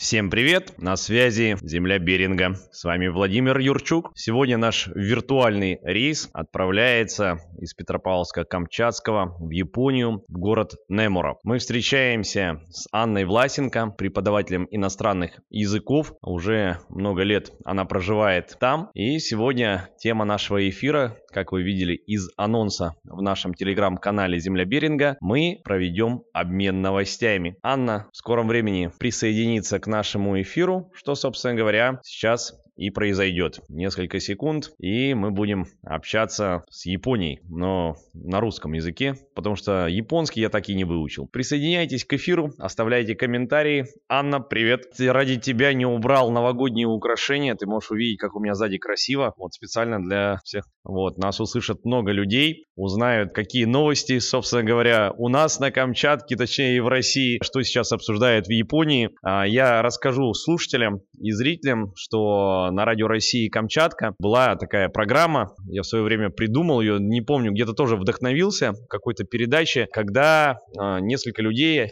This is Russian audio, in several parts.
Всем привет! На связи Земля Беринга. С вами Владимир Юрчук. Сегодня наш виртуальный рейс отправляется из Петропавловска-Камчатского в Японию, в город Немуро. Мы встречаемся с Анной Власенко, преподавателем иностранных языков. Уже много лет она проживает там. И сегодня тема нашего эфира, как вы видели из анонса в нашем телеграм-канале Земля Беринга, мы проведем обмен новостями. Анна в скором времени присоединится к нашему эфиру, что, собственно говоря, сейчас и произойдет. Несколько секунд, и мы будем общаться с Японией, но на русском языке, потому что японский я так и не выучил. Присоединяйтесь к эфиру, оставляйте комментарии. Анна, привет. Ради тебя не убрал новогодние украшения, ты можешь увидеть, как у меня сзади красиво. Вот специально для всех. Вот, нас услышат много людей, узнают, какие новости, собственно говоря, у нас на Камчатке, точнее и в России, что сейчас обсуждают в Японии. А, я расскажу слушателям и зрителям, что на Радио России Камчатка была такая программа, я в свое время придумал ее, не помню, где-то тоже вдохновился какой-то передаче, когда э, несколько людей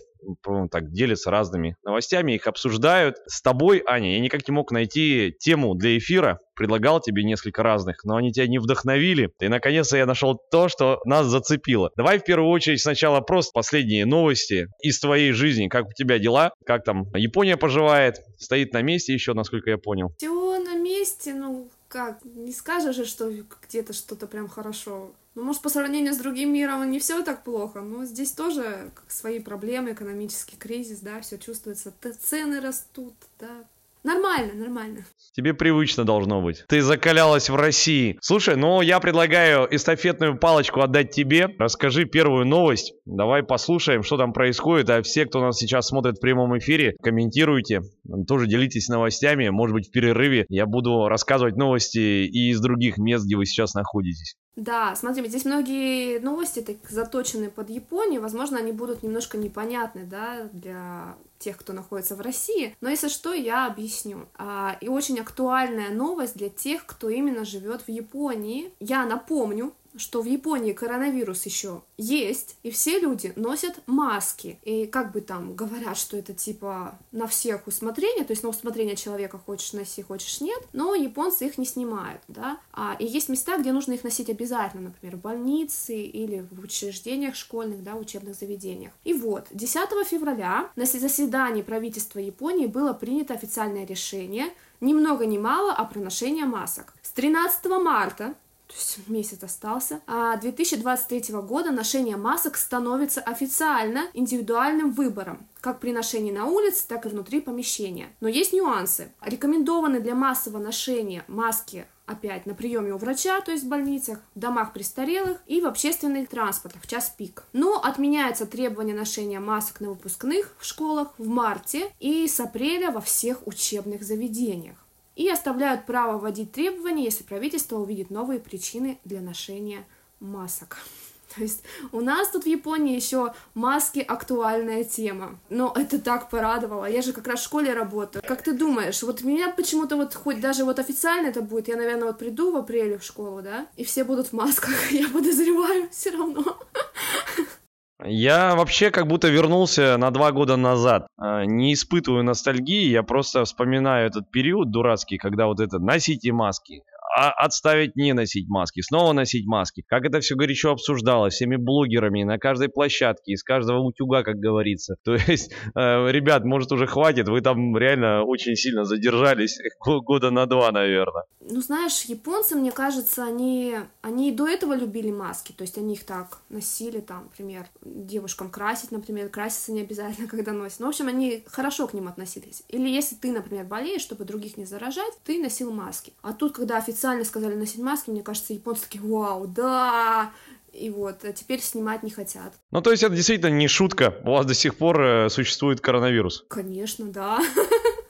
так делятся разными новостями, их обсуждают. С тобой, Аня, я никак не мог найти тему для эфира, предлагал тебе несколько разных, но они тебя не вдохновили. И наконец-то я нашел то, что нас зацепило. Давай в первую очередь сначала просто последние новости из твоей жизни. Как у тебя дела? Как там Япония поживает? Стоит на месте еще, насколько я понял. Все месте, ну как, не скажешь же, что где-то что-то прям хорошо. Ну, может, по сравнению с другим миром не все так плохо, но здесь тоже свои проблемы, экономический кризис, да, все чувствуется, цены растут, да, Нормально, нормально. Тебе привычно должно быть. Ты закалялась в России. Слушай, ну я предлагаю эстафетную палочку отдать тебе. Расскажи первую новость. Давай послушаем, что там происходит. А все, кто нас сейчас смотрит в прямом эфире, комментируйте. Тоже делитесь новостями. Может быть, в перерыве я буду рассказывать новости и из других мест, где вы сейчас находитесь. Да, смотри, здесь многие новости так заточены под Японию, возможно, они будут немножко непонятны, да, для тех, кто находится в России, но если что, я объясню. А, и очень актуальная новость для тех, кто именно живет в Японии. Я напомню, что в Японии коронавирус еще есть, и все люди носят маски. И как бы там говорят, что это типа на всех усмотрение, то есть на усмотрение человека хочешь носи, хочешь нет, но японцы их не снимают, да. А, и есть места, где нужно их носить обязательно, например, в больнице или в учреждениях школьных, да, учебных заведениях. И вот, 10 февраля на заседании правительства Японии было принято официальное решение ни много ни мало о проношении масок. С 13 марта то есть месяц остался, а 2023 года ношение масок становится официально индивидуальным выбором, как при ношении на улице, так и внутри помещения. Но есть нюансы. Рекомендованы для массового ношения маски опять на приеме у врача, то есть в больницах, в домах престарелых и в общественных транспортах в час пик. Но отменяется требование ношения масок на выпускных в школах в марте и с апреля во всех учебных заведениях и оставляют право вводить требования, если правительство увидит новые причины для ношения масок. То есть у нас тут в Японии еще маски актуальная тема. Но это так порадовало. Я же как раз в школе работаю. Как ты думаешь, вот меня почему-то вот хоть даже вот официально это будет, я, наверное, вот приду в апреле в школу, да, и все будут в масках, я подозреваю все равно. Я вообще как будто вернулся на два года назад. А, не испытываю ностальгии, я просто вспоминаю этот период дурацкий, когда вот это «носите маски», а отставить не носить маски, снова носить маски. Как это все горячо обсуждалось всеми блогерами на каждой площадке, из каждого утюга, как говорится. То есть, э, ребят, может уже хватит, вы там реально очень сильно задержались, года на два, наверное. Ну, знаешь, японцы, мне кажется, они, они и до этого любили маски, то есть они их так носили, там, например, девушкам красить, например, краситься не обязательно, когда носят. Ну, в общем, они хорошо к ним относились. Или если ты, например, болеешь, чтобы других не заражать, ты носил маски. А тут, когда официально официально сказали носить маски, мне кажется, японцы такие, вау, да, и вот, а теперь снимать не хотят. Ну, то есть это действительно не шутка, у вас до сих пор э, существует коронавирус? Конечно, да.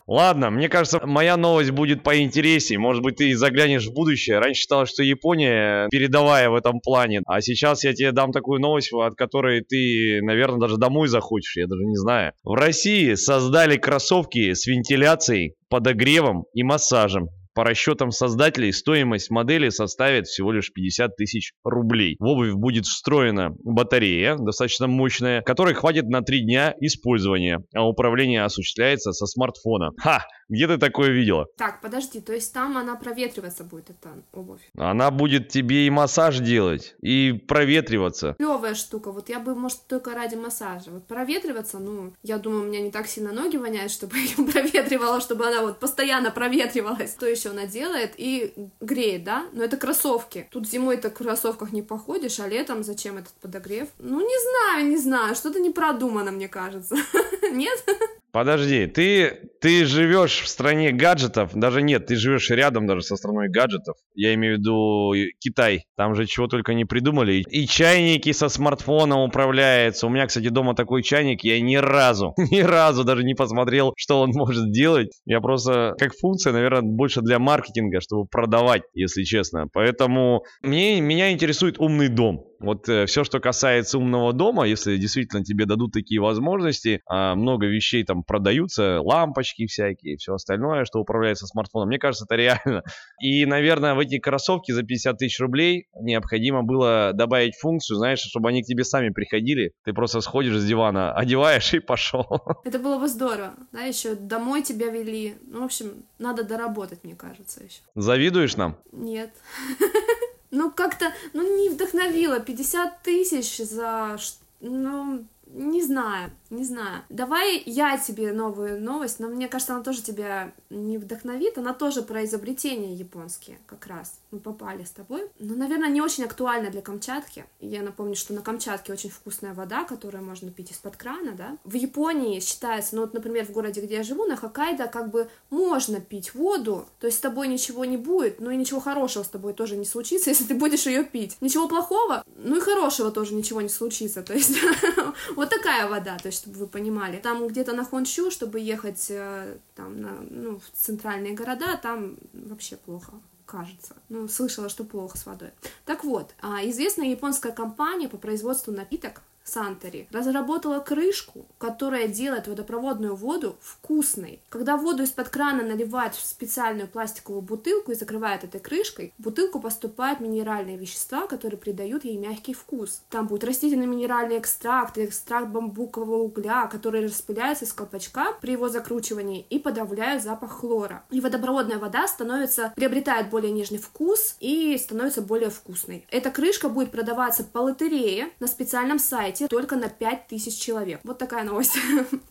Ладно, мне кажется, моя новость будет поинтереснее. Может быть, ты заглянешь в будущее. Раньше считал, что Япония передовая в этом плане. А сейчас я тебе дам такую новость, от которой ты, наверное, даже домой захочешь. Я даже не знаю. В России создали кроссовки с вентиляцией, подогревом и массажем По расчетам создателей, стоимость модели составит всего лишь 50 тысяч рублей. В обувь будет встроена батарея, достаточно мощная, которой хватит на 3 дня использования, а управление осуществляется со смартфона. Ха! Где ты такое видела? Так, подожди, то есть там она проветриваться будет, эта обувь? Она будет тебе и массаж делать, и проветриваться. Клевая штука, вот я бы, может, только ради массажа. Вот проветриваться, ну, я думаю, у меня не так сильно ноги воняют, чтобы ее проветривала, чтобы она вот постоянно проветривалась. Что еще она делает? И греет, да? Но это кроссовки. Тут зимой-то в кроссовках не походишь, а летом зачем этот подогрев? Ну, не знаю, не знаю, что-то не продумано, мне кажется. Нет? Подожди, ты, ты живешь в стране гаджетов, даже нет, ты живешь рядом даже со страной гаджетов. Я имею в виду Китай. Там же чего только не придумали. И чайники со смартфоном управляются. У меня, кстати, дома такой чайник, я ни разу, ни разу даже не посмотрел, что он может делать. Я просто, как функция, наверное, больше для маркетинга, чтобы продавать, если честно. Поэтому мне, меня интересует умный дом. Вот э, все, что касается умного дома, если действительно тебе дадут такие возможности, э, много вещей там продаются, лампочки всякие, все остальное, что управляется смартфоном, мне кажется, это реально. И, наверное, в эти кроссовки за 50 тысяч рублей необходимо было добавить функцию, знаешь, чтобы они к тебе сами приходили. Ты просто сходишь с дивана, одеваешь и пошел. Это было бы здорово, да, еще домой тебя вели. Ну, в общем, надо доработать, мне кажется, еще. Завидуешь нам? Нет. Ну, как-то, ну, не вдохновило. 50 тысяч за... Ну, не знаю, не знаю. Давай я тебе новую новость, но мне кажется, она тоже тебя не вдохновит. Она тоже про изобретения японские, как раз. Мы попали с тобой. Но, наверное, не очень актуальна для Камчатки. Я напомню, что на Камчатке очень вкусная вода, которую можно пить из-под крана, да. В Японии считается, ну вот, например, в городе, где я живу, на Хоккайдо, как бы можно пить воду, то есть с тобой ничего не будет, ну и ничего хорошего с тобой тоже не случится, если ты будешь ее пить. Ничего плохого, ну и хорошего тоже ничего не случится. То есть Вот такая вода, то есть, чтобы вы понимали. Там где-то на Хончу, чтобы ехать э, там, на, ну, в центральные города, там вообще плохо кажется. Ну, слышала, что плохо с водой. Так вот, а, известная японская компания по производству напиток Сантери разработала крышку, которая делает водопроводную воду вкусной. Когда воду из-под крана наливают в специальную пластиковую бутылку и закрывают этой крышкой, в бутылку поступают минеральные вещества, которые придают ей мягкий вкус. Там будет растительный минеральный экстракт, экстракт бамбукового угля, который распыляется из колпачка при его закручивании и подавляют запах хлора. И водопроводная вода становится, приобретает более нежный вкус и становится более вкусной. Эта крышка будет продаваться по лотерее на специальном сайте пройти только на 5000 человек. Вот такая новость.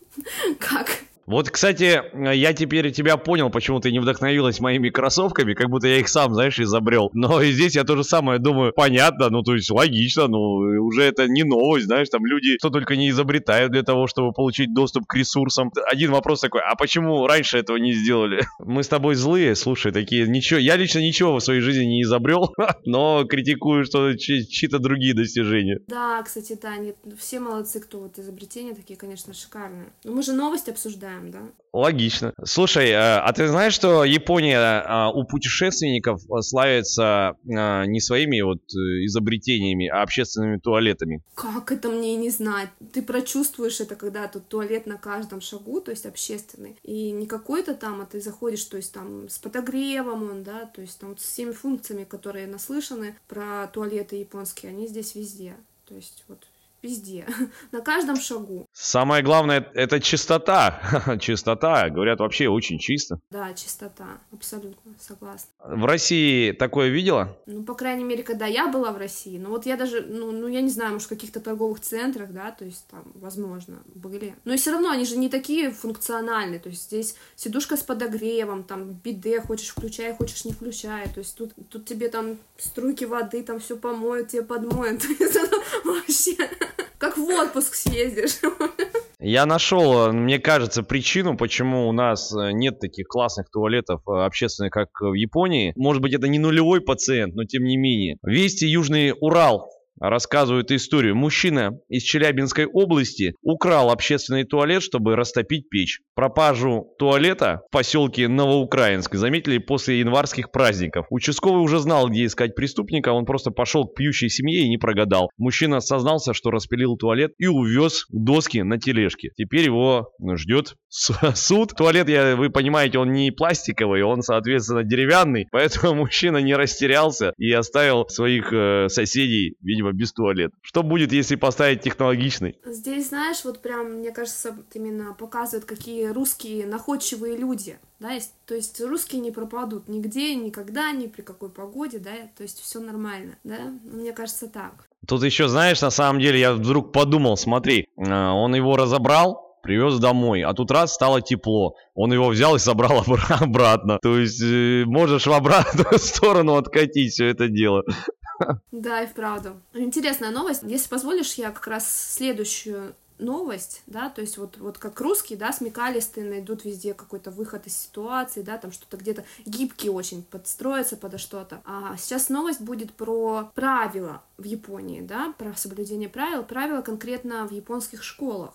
Как? Вот, кстати, я теперь тебя понял, почему ты не вдохновилась моими кроссовками, как будто я их сам, знаешь, изобрел. Но и здесь я то же самое думаю, понятно, ну то есть логично, ну уже это не новость, знаешь, там люди что только не изобретают для того, чтобы получить доступ к ресурсам. Один вопрос такой, а почему раньше этого не сделали? Мы с тобой злые, слушай, такие, ничего, я лично ничего в своей жизни не изобрел, но критикую, что чьи-то другие достижения. Да, кстати, да, нет, все молодцы, кто вот изобретения такие, конечно, шикарные. Но мы же новости обсуждаем знаем, да? Логично. Слушай, э, а ты знаешь, что Япония э, у путешественников э, славится не своими вот изобретениями, а общественными туалетами? Как это мне не знать? Ты прочувствуешь это, когда тут туалет на каждом шагу, то есть общественный. И не какой-то там, а ты заходишь, то есть там с подогревом он, да, то есть там вот с всеми функциями, которые наслышаны про туалеты японские, они здесь везде. То есть вот Везде, на каждом шагу. Самое главное это чистота. чистота, говорят, вообще очень чисто. Да, чистота, абсолютно, согласна. В России такое видела? Ну, по крайней мере, когда я была в России, ну вот я даже, ну, ну я не знаю, может, в каких-то торговых центрах, да, то есть там, возможно, были. Но и все равно они же не такие функциональные, то есть здесь сидушка с подогревом, там, биде, хочешь включай, хочешь не включай, то есть тут, тут тебе там струйки воды, там все помоют, тебе подмоют, вообще как в отпуск съездишь. Я нашел, мне кажется, причину, почему у нас э, нет таких классных туалетов э, общественных, как в Японии. Может быть, это не нулевой пациент, но тем не менее. Вести Южный Урал рассказывают историю. Мужчина из Челябинской области украл общественный туалет, чтобы растопить печь. Пропажу туалета в поселке Новоукраинск заметили после январских праздников. Участковый уже знал, где искать преступника, он просто пошел к пьющей семье и не прогадал. Мужчина сознался, что распилил туалет и увез доски на тележке. Теперь его ждет суд. Туалет, я, вы понимаете, он не пластиковый, он, соответственно, деревянный, поэтому мужчина не растерялся и оставил своих э, соседей, видимо, без туалета. Что будет, если поставить технологичный? Здесь, знаешь, вот прям, мне кажется, именно показывает, какие русские находчивые люди, да, есть, то есть русские не пропадут нигде, никогда, ни при какой погоде, да, то есть все нормально, да, мне кажется так. Тут еще, знаешь, на самом деле я вдруг подумал, смотри, э, он его разобрал, привез домой, а тут раз стало тепло, он его взял и собрал обратно. То есть э, можешь в обратную сторону откатить все это дело. Да, и вправду. Интересная новость. Если позволишь, я как раз следующую новость, да, то есть вот, вот как русские, да, смекалистые найдут везде какой-то выход из ситуации, да, там что-то где-то гибкие очень подстроятся подо что-то. А сейчас новость будет про правила в Японии, да, про соблюдение правил, правила конкретно в японских школах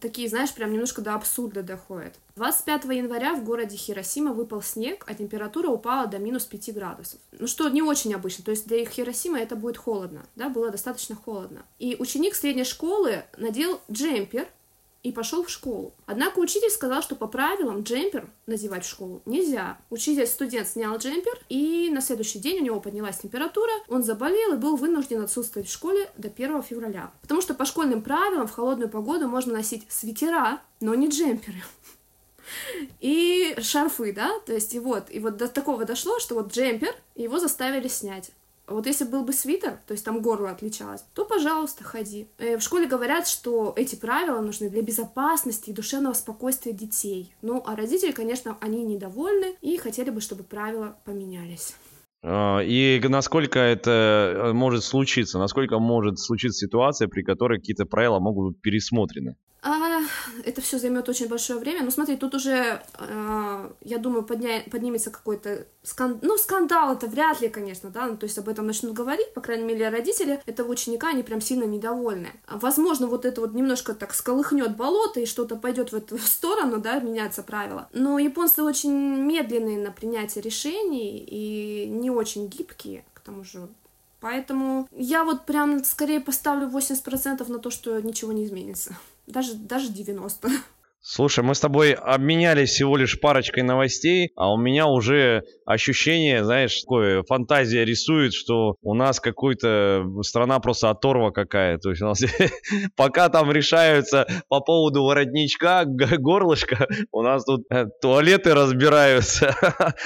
такие, знаешь, прям немножко до абсурда доходят. 25 января в городе Хиросима выпал снег, а температура упала до минус 5 градусов. Ну что не очень обычно, то есть для их Хиросима это будет холодно, да, было достаточно холодно. И ученик средней школы надел джемпер, и пошел в школу. Однако учитель сказал, что по правилам джемпер надевать в школу нельзя. Учитель, студент снял джемпер, и на следующий день у него поднялась температура, он заболел и был вынужден отсутствовать в школе до 1 февраля. Потому что по школьным правилам в холодную погоду можно носить свитера, но не джемперы и шарфы, да, то есть и вот, и вот до такого дошло, что вот джемпер, его заставили снять. Вот если был бы свитер, то есть там горло отличалось, то, пожалуйста, ходи. Э, в школе говорят, что эти правила нужны для безопасности и душевного спокойствия детей. Ну, а родители, конечно, они недовольны и хотели бы, чтобы правила поменялись. А, и насколько это э, может случиться? Насколько может случиться ситуация, при которой какие-то правила могут быть пересмотрены? А, это все займет очень большое время. Ну, смотри, тут уже, а, я думаю, подня... поднимется какой-то скан... ну, скандал, это вряд ли, конечно, да, ну, то есть об этом начнут говорить, по крайней мере, родители этого ученика, они прям сильно недовольны. Возможно, вот это вот немножко так сколыхнет болото и что-то пойдет в эту сторону, да, меняться правила. Но японцы очень медленные на принятие решений и не очень гибкие, к тому же Поэтому я вот прям скорее поставлю 80% на то, что ничего не изменится даже, даже 90. Слушай, мы с тобой обменялись всего лишь парочкой новостей, а у меня уже ощущение, знаешь, такое фантазия рисует, что у нас какой-то страна просто оторва какая. То есть у нас пока там решаются по поводу воротничка, горлышка, у нас тут э, туалеты разбираются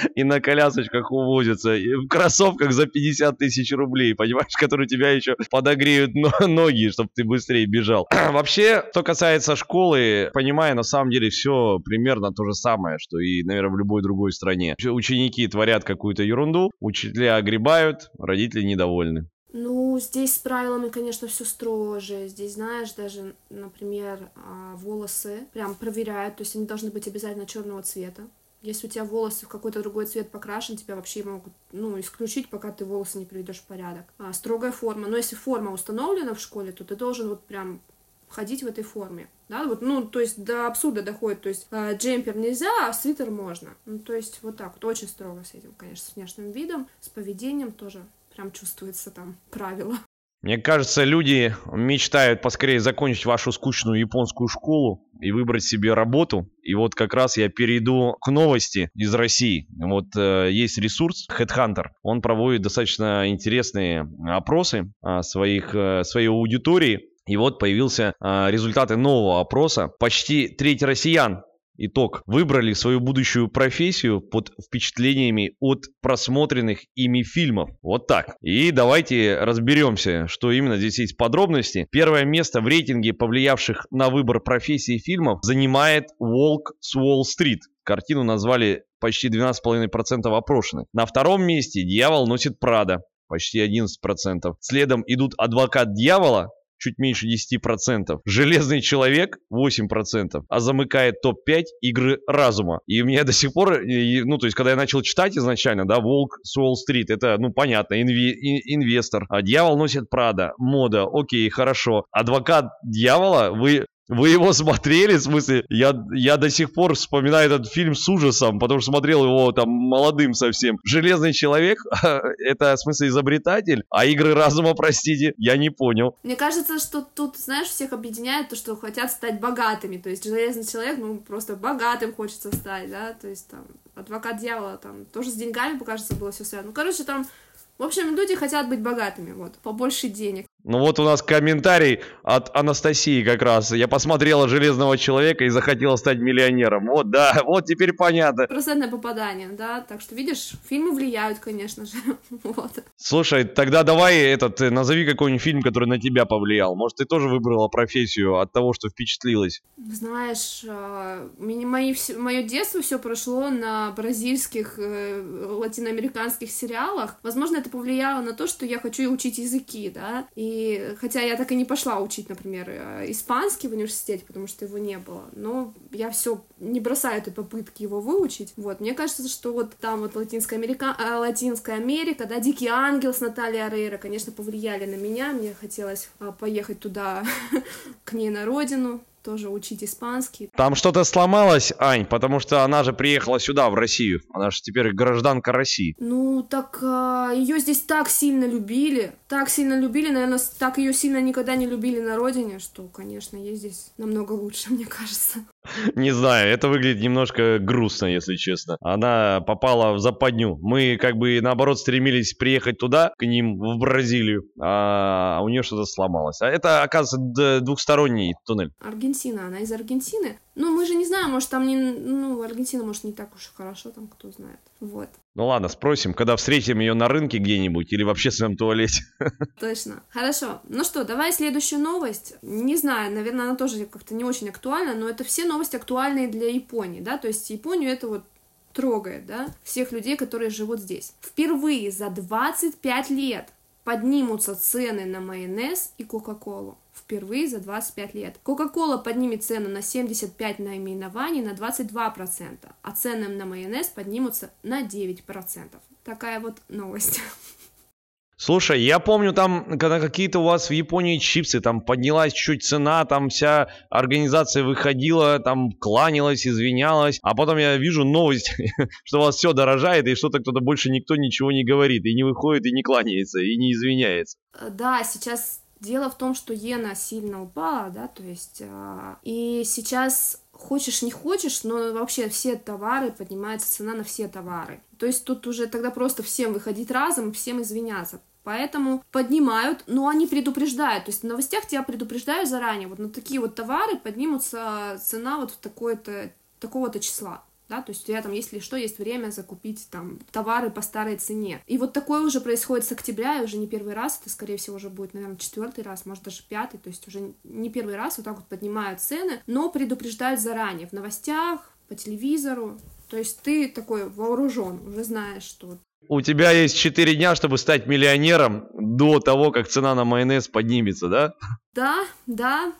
и на колясочках увозятся, и в кроссовках за 50 тысяч рублей, понимаешь, которые тебя еще подогреют ноги, чтобы ты быстрее бежал. Вообще, что касается школы, понимаю, на самом деле все примерно то же самое, что и, наверное, в любой другой стране. Ученики творят какую-то ерунду, учителя огребают, родители недовольны. Ну, здесь с правилами, конечно, все строже. Здесь, знаешь, даже, например, а, волосы прям проверяют, то есть они должны быть обязательно черного цвета. Если у тебя волосы в какой-то другой цвет покрашен, тебя вообще могут ну, исключить, пока ты волосы не приведешь в порядок. А, строгая форма. Но если форма установлена в школе, то ты должен вот прям ходить в этой форме. Да, вот, ну, то есть до абсурда доходит, то есть э, джемпер нельзя, а свитер можно. Ну, то есть вот так вот, очень строго с этим, конечно, с внешним видом, с поведением тоже прям чувствуется там правило. Мне кажется, люди мечтают поскорее закончить вашу скучную японскую школу и выбрать себе работу. И вот как раз я перейду к новости из России. Вот э, есть ресурс Headhunter. Он проводит достаточно интересные опросы э, своих, э, своей аудитории и вот появился а, результаты нового опроса. Почти треть россиян Итог. Выбрали свою будущую профессию под впечатлениями от просмотренных ими фильмов. Вот так. И давайте разберемся, что именно здесь есть подробности. Первое место в рейтинге повлиявших на выбор профессии фильмов занимает «Волк с Уолл-стрит». Картину назвали почти 12,5% опрошенных. На втором месте «Дьявол носит Прада» почти 11%. Следом идут «Адвокат дьявола» чуть меньше 10%. Железный человек 8%, а замыкает топ-5 игры разума. И у меня до сих пор, ну, то есть, когда я начал читать изначально, да, Волк с Уолл-стрит, это, ну, понятно, инви, инвестор. А дьявол носит Прада, мода, окей, хорошо. Адвокат дьявола, вы вы его смотрели? В смысле, я, я до сих пор вспоминаю этот фильм с ужасом, потому что смотрел его там молодым совсем. Железный человек, это в смысле изобретатель, а игры разума, простите, я не понял. Мне кажется, что тут, знаешь, всех объединяет то, что хотят стать богатыми. То есть железный человек, ну, просто богатым хочется стать, да, то есть там адвокат дьявола, там тоже с деньгами, покажется, было все связано. Ну, короче, там в общем, люди хотят быть богатыми, вот, побольше денег. Ну вот у нас комментарий от Анастасии как раз. Я посмотрела «Железного человека» и захотела стать миллионером. Вот, да, вот теперь понятно. Процентное попадание, да, так что, видишь, фильмы влияют, конечно же, вот. Слушай, тогда давай этот, э, назови какой-нибудь фильм, который на тебя повлиял. Может, ты тоже выбрала профессию от того, что впечатлилась? Знаешь, а, мои, мое детство все прошло на бразильских, э, латиноамериканских сериалах. Возможно, это повлияло на то, что я хочу учить языки, да, и хотя я так и не пошла учить, например, э, испанский в университете, потому что его не было, но я все не бросаю этой попытки его выучить. Вот, мне кажется, что вот там вот Латинская Америка, э, Латинская Америка, да, Дикий ангел с Натальей Арейро, конечно, повлияли на меня, мне хотелось а, поехать туда к ней на родину, тоже учить испанский. Там что-то сломалось, Ань, потому что она же приехала сюда, в Россию. Она же теперь гражданка России. Ну, так а, ее здесь так сильно любили, так сильно любили, наверное, так ее сильно никогда не любили на родине, что, конечно, ей здесь намного лучше, мне кажется. Не знаю, это выглядит немножко грустно, если честно. Она попала в западню. Мы как бы наоборот стремились приехать туда, к ним, в Бразилию, а у нее что-то сломалось. А это, оказывается, двухсторонний туннель. Аргентина, она из Аргентины. Ну, мы же не знаем, может, там не... Ну, Аргентина, может, не так уж и хорошо, там кто знает. Вот. Ну ладно, спросим, когда встретим ее на рынке где-нибудь или в общественном туалете. Точно. Хорошо. Ну что, давай следующую новость. Не знаю, наверное, она тоже как-то не очень актуальна, но это все новости актуальные для Японии, да, то есть Японию это вот трогает, да, всех людей, которые живут здесь. Впервые за 25 лет поднимутся цены на майонез и Кока-Колу впервые за 25 лет. Кока-кола поднимет цену на 75 наименований на 22%, а цены на майонез поднимутся на 9%. Такая вот новость. Слушай, я помню там, когда какие-то у вас в Японии чипсы, там поднялась чуть цена, там вся организация выходила, там кланялась, извинялась, а потом я вижу новость, что у вас все дорожает, и что-то кто-то больше никто ничего не говорит, и не выходит, и не кланяется, и не извиняется. Да, сейчас Дело в том, что иена сильно упала, да, то есть, э, и сейчас хочешь не хочешь, но вообще все товары, поднимается цена на все товары. То есть тут уже тогда просто всем выходить разом, всем извиняться. Поэтому поднимают, но они предупреждают. То есть в новостях тебя предупреждают заранее. Вот на такие вот товары поднимутся цена вот в такое-то, такого-то числа да, то есть у тебя там, если что, есть время закупить там товары по старой цене. И вот такое уже происходит с октября, и уже не первый раз, это, скорее всего, уже будет, наверное, четвертый раз, может, даже пятый, то есть уже не первый раз вот так вот поднимают цены, но предупреждают заранее в новостях, по телевизору, то есть ты такой вооружен, уже знаешь, что у тебя есть 4 дня, чтобы стать миллионером до того, как цена на майонез поднимется, да? Да, да.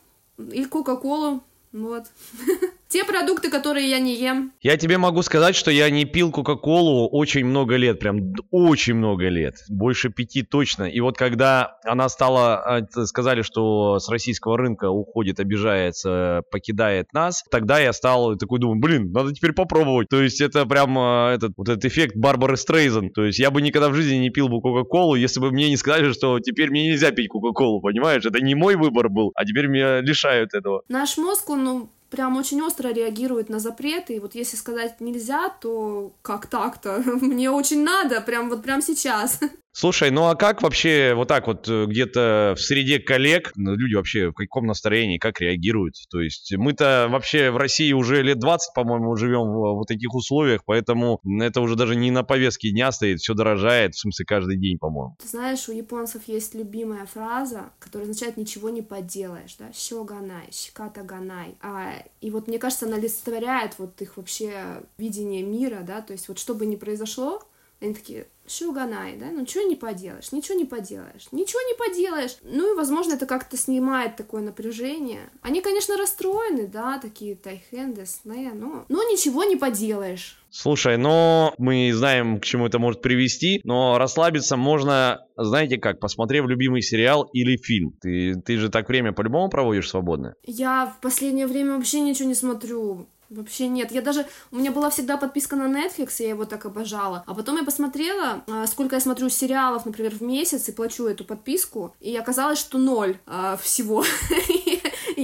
И Кока-Колу, вот. Те продукты, которые я не ем. Я тебе могу сказать, что я не пил Кока-Колу очень много лет, прям очень много лет, больше пяти точно. И вот когда она стала, а, сказали, что с российского рынка уходит, обижается, покидает нас, тогда я стал такой думаю, блин, надо теперь попробовать. То есть это прям а, этот вот этот эффект Барбары Стрейзен. То есть я бы никогда в жизни не пил бы Кока-Колу, если бы мне не сказали, что теперь мне нельзя пить Кока-Колу, понимаешь? Это не мой выбор был, а теперь меня лишают этого. Наш мозг, он, ну, прям очень остро реагирует на запреты. И вот если сказать нельзя, то как так-то? Мне очень надо, прям вот прям сейчас. Слушай, ну а как вообще вот так вот э, где-то в среде коллег ну, люди вообще в каком настроении, как реагируют? То есть мы-то вообще в России уже лет 20, по-моему, живем в вот таких условиях, поэтому это уже даже не на повестке дня стоит, все дорожает, в смысле каждый день, по-моему. Ты знаешь, у японцев есть любимая фраза, которая означает «ничего не поделаешь», да, «щоганай», «щиката ганай». А, и вот мне кажется, она олицетворяет вот их вообще видение мира, да, то есть вот что бы ни произошло, они такие, Шуганай, да, ну ничего не поделаешь, ничего не поделаешь, ничего не поделаешь. Ну и, возможно, это как-то снимает такое напряжение. Они, конечно, расстроены, да, такие тайхендес, но, но ничего не поделаешь. Слушай, но мы знаем, к чему это может привести, но расслабиться можно, знаете как, посмотрев любимый сериал или фильм. Ты, ты же так время по-любому проводишь свободное? Я в последнее время вообще ничего не смотрю. Вообще нет. Я даже... У меня была всегда подписка на Netflix, я его так обожала. А потом я посмотрела, а, сколько я смотрю сериалов, например, в месяц, и плачу эту подписку. И оказалось, что ноль а, всего.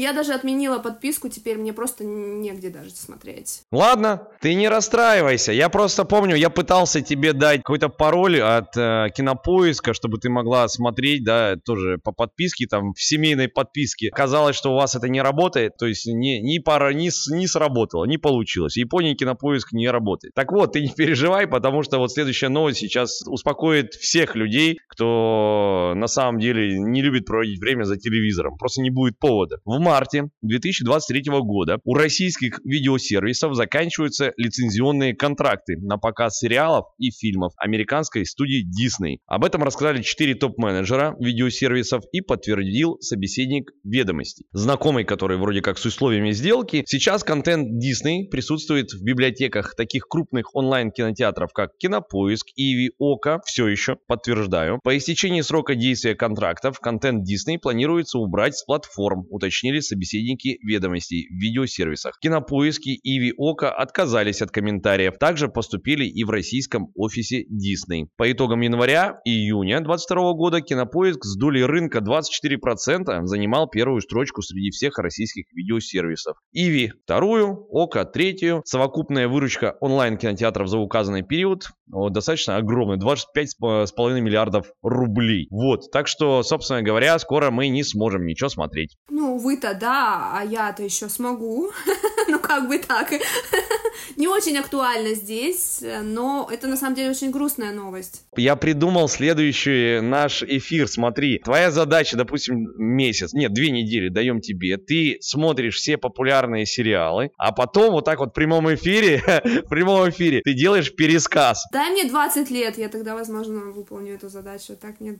Я даже отменила подписку, теперь мне просто негде даже смотреть. Ладно, ты не расстраивайся. Я просто помню, я пытался тебе дать какой-то пароль от э, кинопоиска, чтобы ты могла смотреть, да, тоже по подписке, там, в семейной подписке. Оказалось, что у вас это не работает, то есть ни, ни пара, ни, ни сработало, не получилось. Япония кинопоиск не работает. Так вот, ты не переживай, потому что вот следующая новость сейчас успокоит всех людей, кто на самом деле не любит проводить время за телевизором. Просто не будет повода. В марте 2023 года у российских видеосервисов заканчиваются лицензионные контракты на показ сериалов и фильмов американской студии Disney. Об этом рассказали 4 топ-менеджера видеосервисов и подтвердил собеседник ведомости. Знакомый, который вроде как с условиями сделки, сейчас контент Disney присутствует в библиотеках таких крупных онлайн-кинотеатров, как Кинопоиск, Иви, Ока, все еще, подтверждаю. По истечении срока действия контрактов контент Disney планируется убрать с платформ, уточнили уточнили собеседники ведомостей в видеосервисах. Кинопоиски и Ока отказались от комментариев. Также поступили и в российском офисе Disney. По итогам января и июня 2022 года Кинопоиск с долей рынка 24% занимал первую строчку среди всех российских видеосервисов. Иви вторую, Ока третью. Совокупная выручка онлайн-кинотеатров за указанный период достаточно огромная, 25,5 миллиардов рублей. Вот, так что, собственно говоря, скоро мы не сможем ничего смотреть. Ну, вы-то да, а я-то еще смогу. ну, как бы так. Не очень актуально здесь, но это на самом деле очень грустная новость. Я придумал следующий наш эфир. Смотри, твоя задача, допустим, месяц, нет, две недели даем тебе. Ты смотришь все популярные сериалы, а потом вот так вот в прямом эфире, в прямом эфире ты делаешь пересказ. Дай мне 20 лет, я тогда, возможно, выполню эту задачу. Так нет,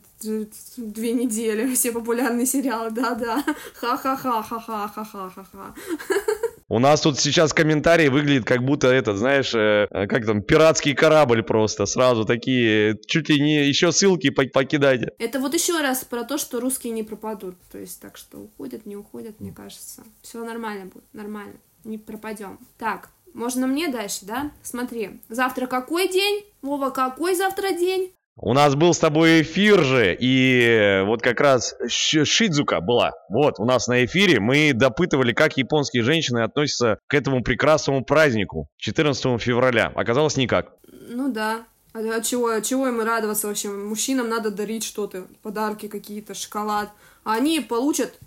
две недели, все популярные сериалы, да-да. Ха-ха-ха-ха-ха-ха-ха-ха. У нас тут сейчас комментарий выглядит как будто этот, знаешь, э, как там, пиратский корабль просто. Сразу такие, чуть ли не еще ссылки покидайте. Это вот еще раз про то, что русские не пропадут. То есть так что уходят, не уходят, мне кажется. Все нормально будет, нормально. Не пропадем. Так, можно мне дальше, да? Смотри, завтра какой день? Вова, какой завтра день? У нас был с тобой эфир же, и вот как раз Шидзука была. Вот, у нас на эфире мы допытывали, как японские женщины относятся к этому прекрасному празднику 14 февраля. Оказалось, никак. Ну да. А, а чего, чего им радоваться вообще? Мужчинам надо дарить что-то, подарки какие-то, шоколад. А они получат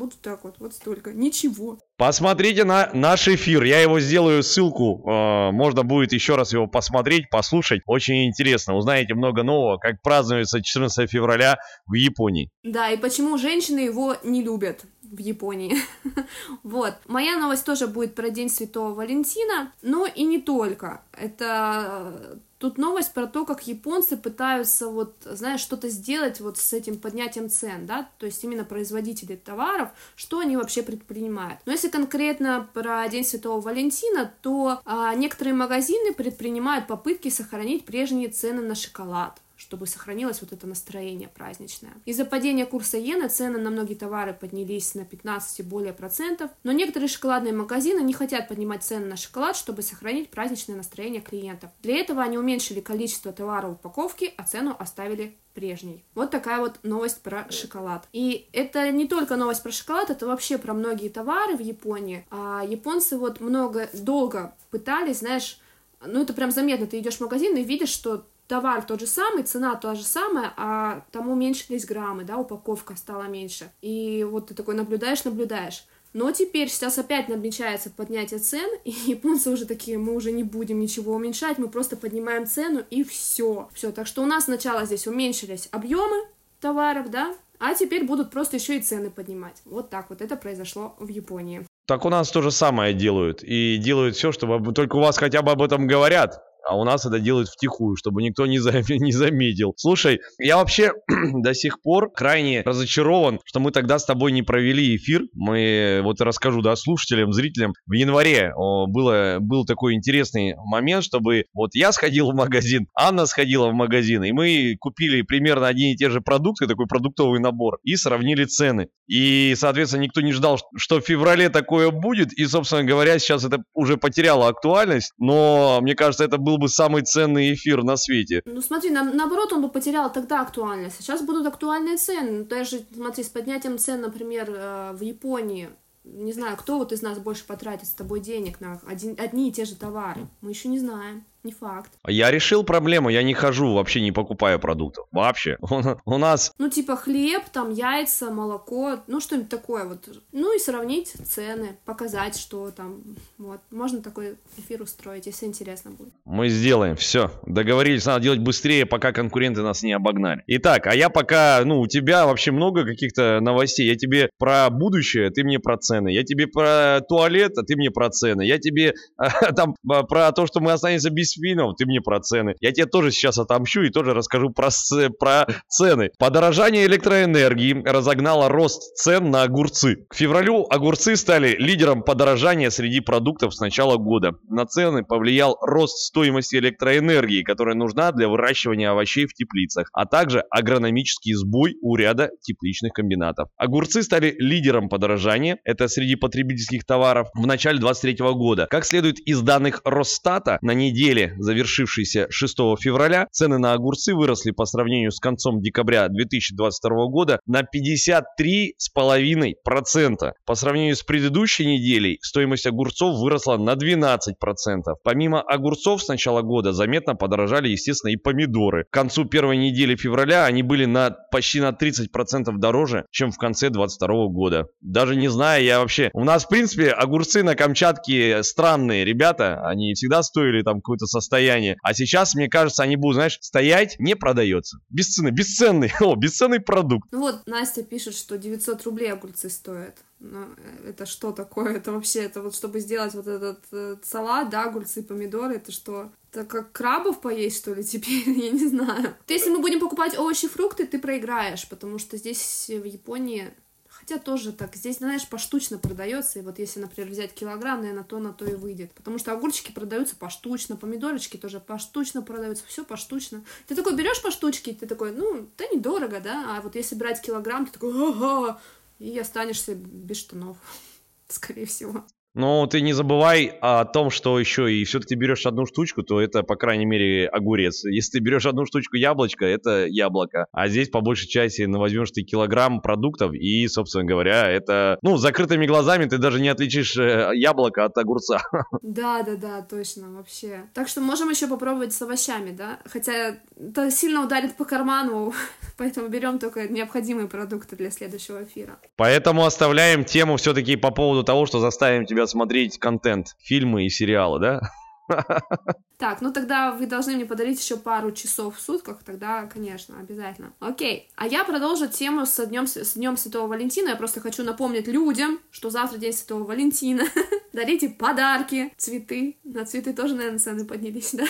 вот так вот, вот столько. Ничего. Посмотрите на наш эфир. Я его сделаю ссылку. Э, можно будет еще раз его посмотреть, послушать. Очень интересно. Узнаете много нового, как празднуется 14 февраля в Японии. Да, и почему женщины его не любят в Японии. вот. Моя новость тоже будет про День Святого Валентина, но и не только. Это Тут новость про то, как японцы пытаются, вот, знаешь, что-то сделать вот с этим поднятием цен, да, то есть именно производители товаров, что они вообще предпринимают. Но если конкретно про День Святого Валентина, то а, некоторые магазины предпринимают попытки сохранить прежние цены на шоколад чтобы сохранилось вот это настроение праздничное. Из-за падения курса иены цены на многие товары поднялись на 15 и более процентов, но некоторые шоколадные магазины не хотят поднимать цены на шоколад, чтобы сохранить праздничное настроение клиентов. Для этого они уменьшили количество товаров в упаковке, а цену оставили прежней. Вот такая вот новость про шоколад. И это не только новость про шоколад, это вообще про многие товары в Японии. А японцы вот много, долго пытались, знаешь, ну это прям заметно, ты идешь в магазин и видишь, что товар тот же самый, цена та же самая, а там уменьшились граммы, да, упаковка стала меньше. И вот ты такой наблюдаешь, наблюдаешь. Но теперь сейчас опять намечается поднятие цен, и японцы уже такие, мы уже не будем ничего уменьшать, мы просто поднимаем цену и все. Все, так что у нас сначала здесь уменьшились объемы товаров, да, а теперь будут просто еще и цены поднимать. Вот так вот это произошло в Японии. Так у нас то же самое делают. И делают все, чтобы только у вас хотя бы об этом говорят а у нас это делают втихую, чтобы никто не, за... не заметил. Слушай, я вообще до сих пор крайне разочарован, что мы тогда с тобой не провели эфир. Мы, вот расскажу, да, слушателям, зрителям, в январе о, было, был такой интересный момент, чтобы вот я сходил в магазин, Анна сходила в магазин, и мы купили примерно одни и те же продукты, такой продуктовый набор, и сравнили цены. И, соответственно, никто не ждал, что в феврале такое будет, и, собственно говоря, сейчас это уже потеряло актуальность, но мне кажется, это был бы самый ценный эфир на свете. Ну смотри, на, наоборот, он бы потерял тогда актуальность. Сейчас будут актуальные цены. Ну, даже, смотри, с поднятием цен, например, э, в Японии, не знаю, кто вот из нас больше потратит с тобой денег на один, одни и те же товары. Мы еще не знаем не факт. Я решил проблему, я не хожу, вообще не покупаю продуктов. Вообще. У, у нас... Ну, типа хлеб, там яйца, молоко, ну, что-нибудь такое вот. Ну, и сравнить цены, показать, что там, вот. Можно такой эфир устроить, если интересно будет. Мы сделаем, все. Договорились, надо делать быстрее, пока конкуренты нас не обогнали. Итак, а я пока, ну, у тебя вообще много каких-то новостей. Я тебе про будущее, ты мне про цены. Я тебе про туалет, а ты мне про цены. Я тебе там про то, что мы останемся без фильмов, ты мне про цены. Я тебе тоже сейчас отомщу и тоже расскажу про, про цены. Подорожание электроэнергии разогнало рост цен на огурцы. К февралю огурцы стали лидером подорожания среди продуктов с начала года. На цены повлиял рост стоимости электроэнергии, которая нужна для выращивания овощей в теплицах, а также агрономический сбой у ряда тепличных комбинатов. Огурцы стали лидером подорожания, это среди потребительских товаров, в начале 2023 года. Как следует из данных Росстата, на неделе завершившейся 6 февраля, цены на огурцы выросли по сравнению с концом декабря 2022 года на 53,5%. По сравнению с предыдущей неделей стоимость огурцов выросла на 12%. Помимо огурцов с начала года заметно подорожали, естественно, и помидоры. К концу первой недели февраля они были на почти на 30% дороже, чем в конце 2022 года. Даже не знаю, я вообще... У нас, в принципе, огурцы на Камчатке странные ребята. Они всегда стоили там какой-то состояние. А сейчас, мне кажется, они будут, знаешь, стоять, не продается. Без цены, бесценный, о, бесценный продукт. Ну вот, Настя пишет, что 900 рублей огурцы стоят. Ну, э, это что такое? Это вообще, это вот чтобы сделать вот этот э, салат, да, огурцы, помидоры, это что? Это как крабов поесть, что ли, теперь? Я не знаю. Если мы будем покупать овощи, фрукты, ты проиграешь, потому что здесь в Японии Хотя тоже так, здесь, знаешь, поштучно продается, и вот если, например, взять килограмм, наверное, то на то и выйдет. Потому что огурчики продаются поштучно, помидорочки тоже поштучно продаются, все поштучно. Ты такой берешь по штучке, ты такой, ну, да недорого, да, а вот если брать килограмм, ты такой, ага, и останешься без штанов, скорее всего. Но ты не забывай о том, что еще и все-таки берешь одну штучку, то это, по крайней мере, огурец. Если ты берешь одну штучку яблочко, это яблоко. А здесь, по большей части, ну, возьмешь ты килограмм продуктов, и, собственно говоря, это, ну, закрытыми глазами ты даже не отличишь э, яблоко от огурца. Да, да, да, точно, вообще. Так что можем еще попробовать с овощами, да? Хотя это сильно ударит по карману, поэтому берем только необходимые продукты для следующего эфира. Поэтому оставляем тему все-таки по поводу того, что заставим тебя смотреть контент, фильмы и сериалы, да? Так, ну тогда вы должны мне подарить еще пару часов в сутках, тогда, конечно, обязательно. Окей, а я продолжу тему с Днем, с Днем Святого Валентина. Я просто хочу напомнить людям, что завтра День Святого Валентина. Дарите подарки, цветы. На цветы тоже, наверное, цены поднялись, да?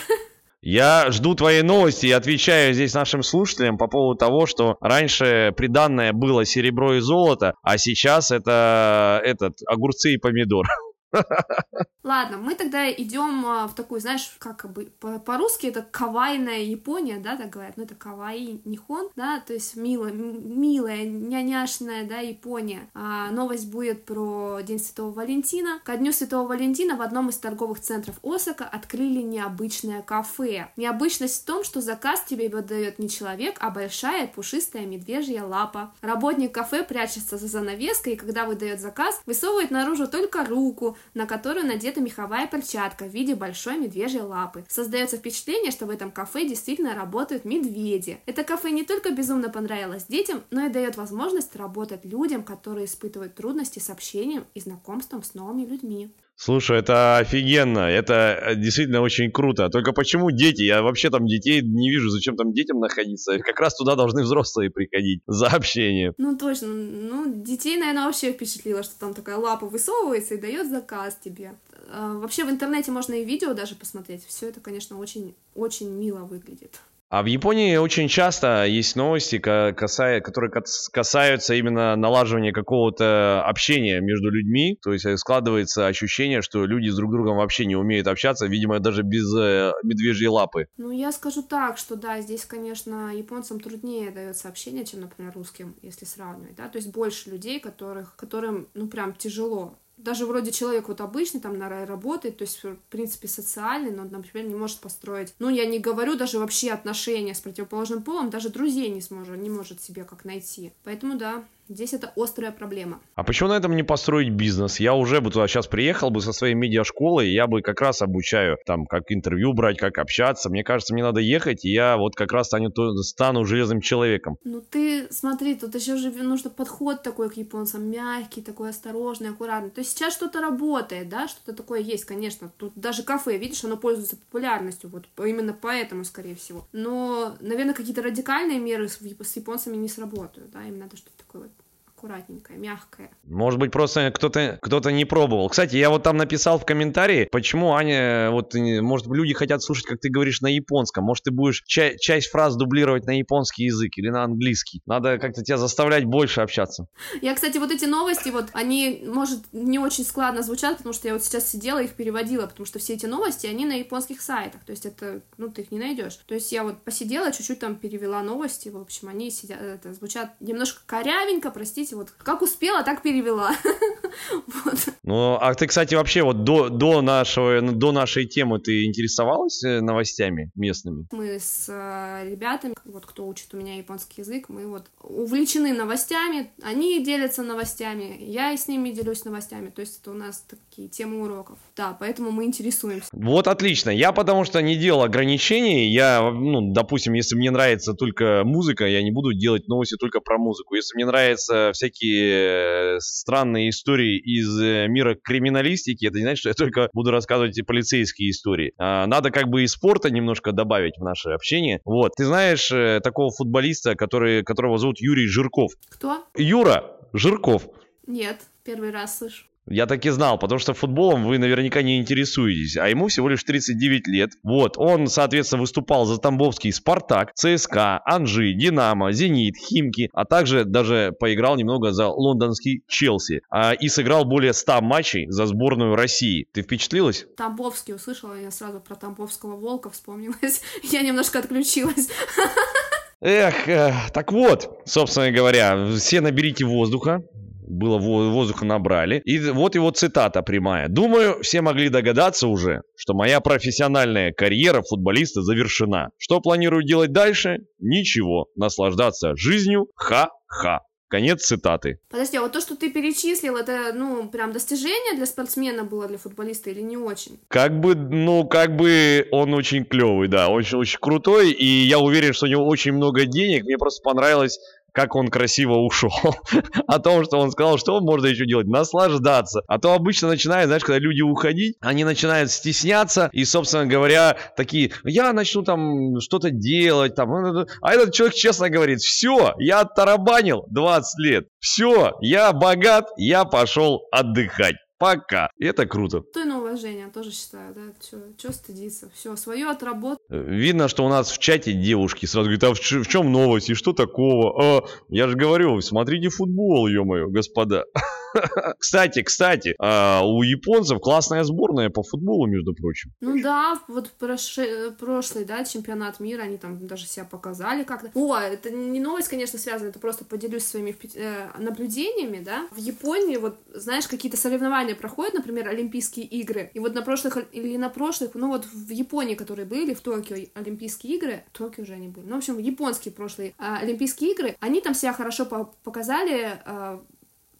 Я жду твоей новости и отвечаю здесь нашим слушателям по поводу того, что раньше приданное было серебро и золото, а сейчас это этот огурцы и помидор. Ладно, мы тогда идем а, в такую, знаешь, как бы по-русски это кавайная Япония, да, так говорят, ну это кавай нихон, да, то есть милая, милая, няняшная, да, Япония. А, новость будет про День Святого Валентина. Ко Дню Святого Валентина в одном из торговых центров Осака открыли необычное кафе. Необычность в том, что заказ тебе выдает не человек, а большая пушистая медвежья лапа. Работник кафе прячется за занавеской, и когда выдает заказ, высовывает наружу только руку, на которую надета меховая перчатка в виде большой медвежьей лапы. Создается впечатление, что в этом кафе действительно работают медведи. Это кафе не только безумно понравилось детям, но и дает возможность работать людям, которые испытывают трудности с общением и знакомством с новыми людьми. Слушай, это офигенно, это действительно очень круто. Только почему дети? Я вообще там детей не вижу, зачем там детям находиться. Как раз туда должны взрослые приходить за общение. Ну точно, ну детей, наверное, вообще впечатлило, что там такая лапа высовывается и дает заказ тебе. А, вообще в интернете можно и видео даже посмотреть. Все это, конечно, очень, очень мило выглядит. А в Японии очень часто есть новости, которые касаются именно налаживания какого-то общения между людьми. То есть э, складывается ощущение, что люди с друг другом вообще не умеют общаться, видимо, даже без э, медвежьей лапы. Ну, я скажу так, что да, здесь, конечно, японцам труднее дается общение, чем, например, русским, если сравнивать, да, то есть больше людей, которых, которым, ну, прям тяжело даже вроде человек вот обычный там на рай работает, то есть, в принципе, социальный, но, например, не может построить, ну, я не говорю даже вообще отношения с противоположным полом, даже друзей не сможет, не может себе как найти. Поэтому, да, Здесь это острая проблема. А почему на этом не построить бизнес? Я уже бы туда сейчас приехал бы со своей медиашколой, я бы как раз обучаю там, как интервью брать, как общаться. Мне кажется, мне надо ехать, и я вот как раз стану, стану железным человеком. Ну ты смотри, тут еще же нужно подход такой к японцам, мягкий, такой осторожный, аккуратный. То есть сейчас что-то работает, да, что-то такое есть, конечно. Тут даже кафе, видишь, оно пользуется популярностью, вот именно поэтому, скорее всего. Но, наверное, какие-то радикальные меры с, с японцами не сработают, да, им надо что-то такое вот аккуратненькая, мягкая. Может быть, просто кто-то кто не пробовал. Кстати, я вот там написал в комментарии, почему Аня, вот, может, люди хотят слушать, как ты говоришь на японском. Может, ты будешь ча- часть фраз дублировать на японский язык или на английский. Надо как-то тебя заставлять больше общаться. Я, кстати, вот эти новости, вот, они, может, не очень складно звучат, потому что я вот сейчас сидела их переводила, потому что все эти новости, они на японских сайтах, то есть это, ну, ты их не найдешь. То есть я вот посидела, чуть-чуть там перевела новости, в общем, они сидят, это звучат немножко корявенько, простите, знаете, вот как успела, так перевела. Ну, а ты, кстати, вообще вот до, до, нашего, до нашей темы ты интересовалась э, новостями местными? Мы с э, ребятами, вот кто учит у меня японский язык, мы вот увлечены новостями, они делятся новостями, я и с ними делюсь новостями, то есть это у нас такие темы уроков. Да, поэтому мы интересуемся. Вот отлично. Я потому что не делал ограничений, я, ну, допустим, если мне нравится только музыка, я не буду делать новости только про музыку. Если мне нравится всякие э, странные истории из э, мира криминалистики, это не значит, что я только буду рассказывать эти полицейские истории. А, надо как бы и спорта немножко добавить в наше общение. Вот. Ты знаешь э, такого футболиста, который, которого зовут Юрий Жирков? Кто? Юра Жирков. Нет, первый раз слышу. Я так и знал, потому что футболом вы наверняка не интересуетесь, а ему всего лишь 39 лет. Вот, он, соответственно, выступал за Тамбовский Спартак, ЦСКА, Анжи, Динамо, Зенит, Химки, а также даже поиграл немного за лондонский Челси. А, и сыграл более 100 матчей за сборную России. Ты впечатлилась? Тамбовский услышала, я сразу про Тамбовского волка вспомнилась. Я немножко отключилась. Эх, э, так вот, собственно говоря, все наберите воздуха, было воздуха набрали. И вот его цитата прямая. «Думаю, все могли догадаться уже, что моя профессиональная карьера футболиста завершена. Что планирую делать дальше? Ничего. Наслаждаться жизнью? Ха-ха». Конец цитаты. Подожди, а вот то, что ты перечислил, это, ну, прям достижение для спортсмена было, для футболиста или не очень? Как бы, ну, как бы он очень клевый, да, очень-очень крутой, и я уверен, что у него очень много денег. Мне просто понравилось как он красиво ушел. О том, что он сказал, что можно еще делать? Наслаждаться. А то обычно начинают, знаешь, когда люди уходить, они начинают стесняться и, собственно говоря, такие, я начну там что-то делать, там, а этот человек честно говорит, все, я оттарабанил 20 лет, все, я богат, я пошел отдыхать. Пока. И это круто. То и на уважение, тоже считаю, да. Че стыдиться? Все, свое отработал. Видно, что у нас в чате девушки сразу говорят, а в, в чем новость и что такого? А, я же говорю, смотрите футбол, ё-моё, господа. Кстати, кстати, а, у японцев классная сборная по футболу, между прочим. Ну да, вот прошлый, да, чемпионат мира, они там даже себя показали как-то. О, это не новость, конечно, связана, это просто поделюсь своими э, наблюдениями, да. В Японии, вот, знаешь, какие-то соревнования проходят, например, Олимпийские игры, и вот на прошлых или на прошлых, ну вот в Японии, которые были, в Токио Олимпийские игры, в Токио уже они были, ну, в общем, японские прошлые а, Олимпийские игры, они там себя хорошо показали а,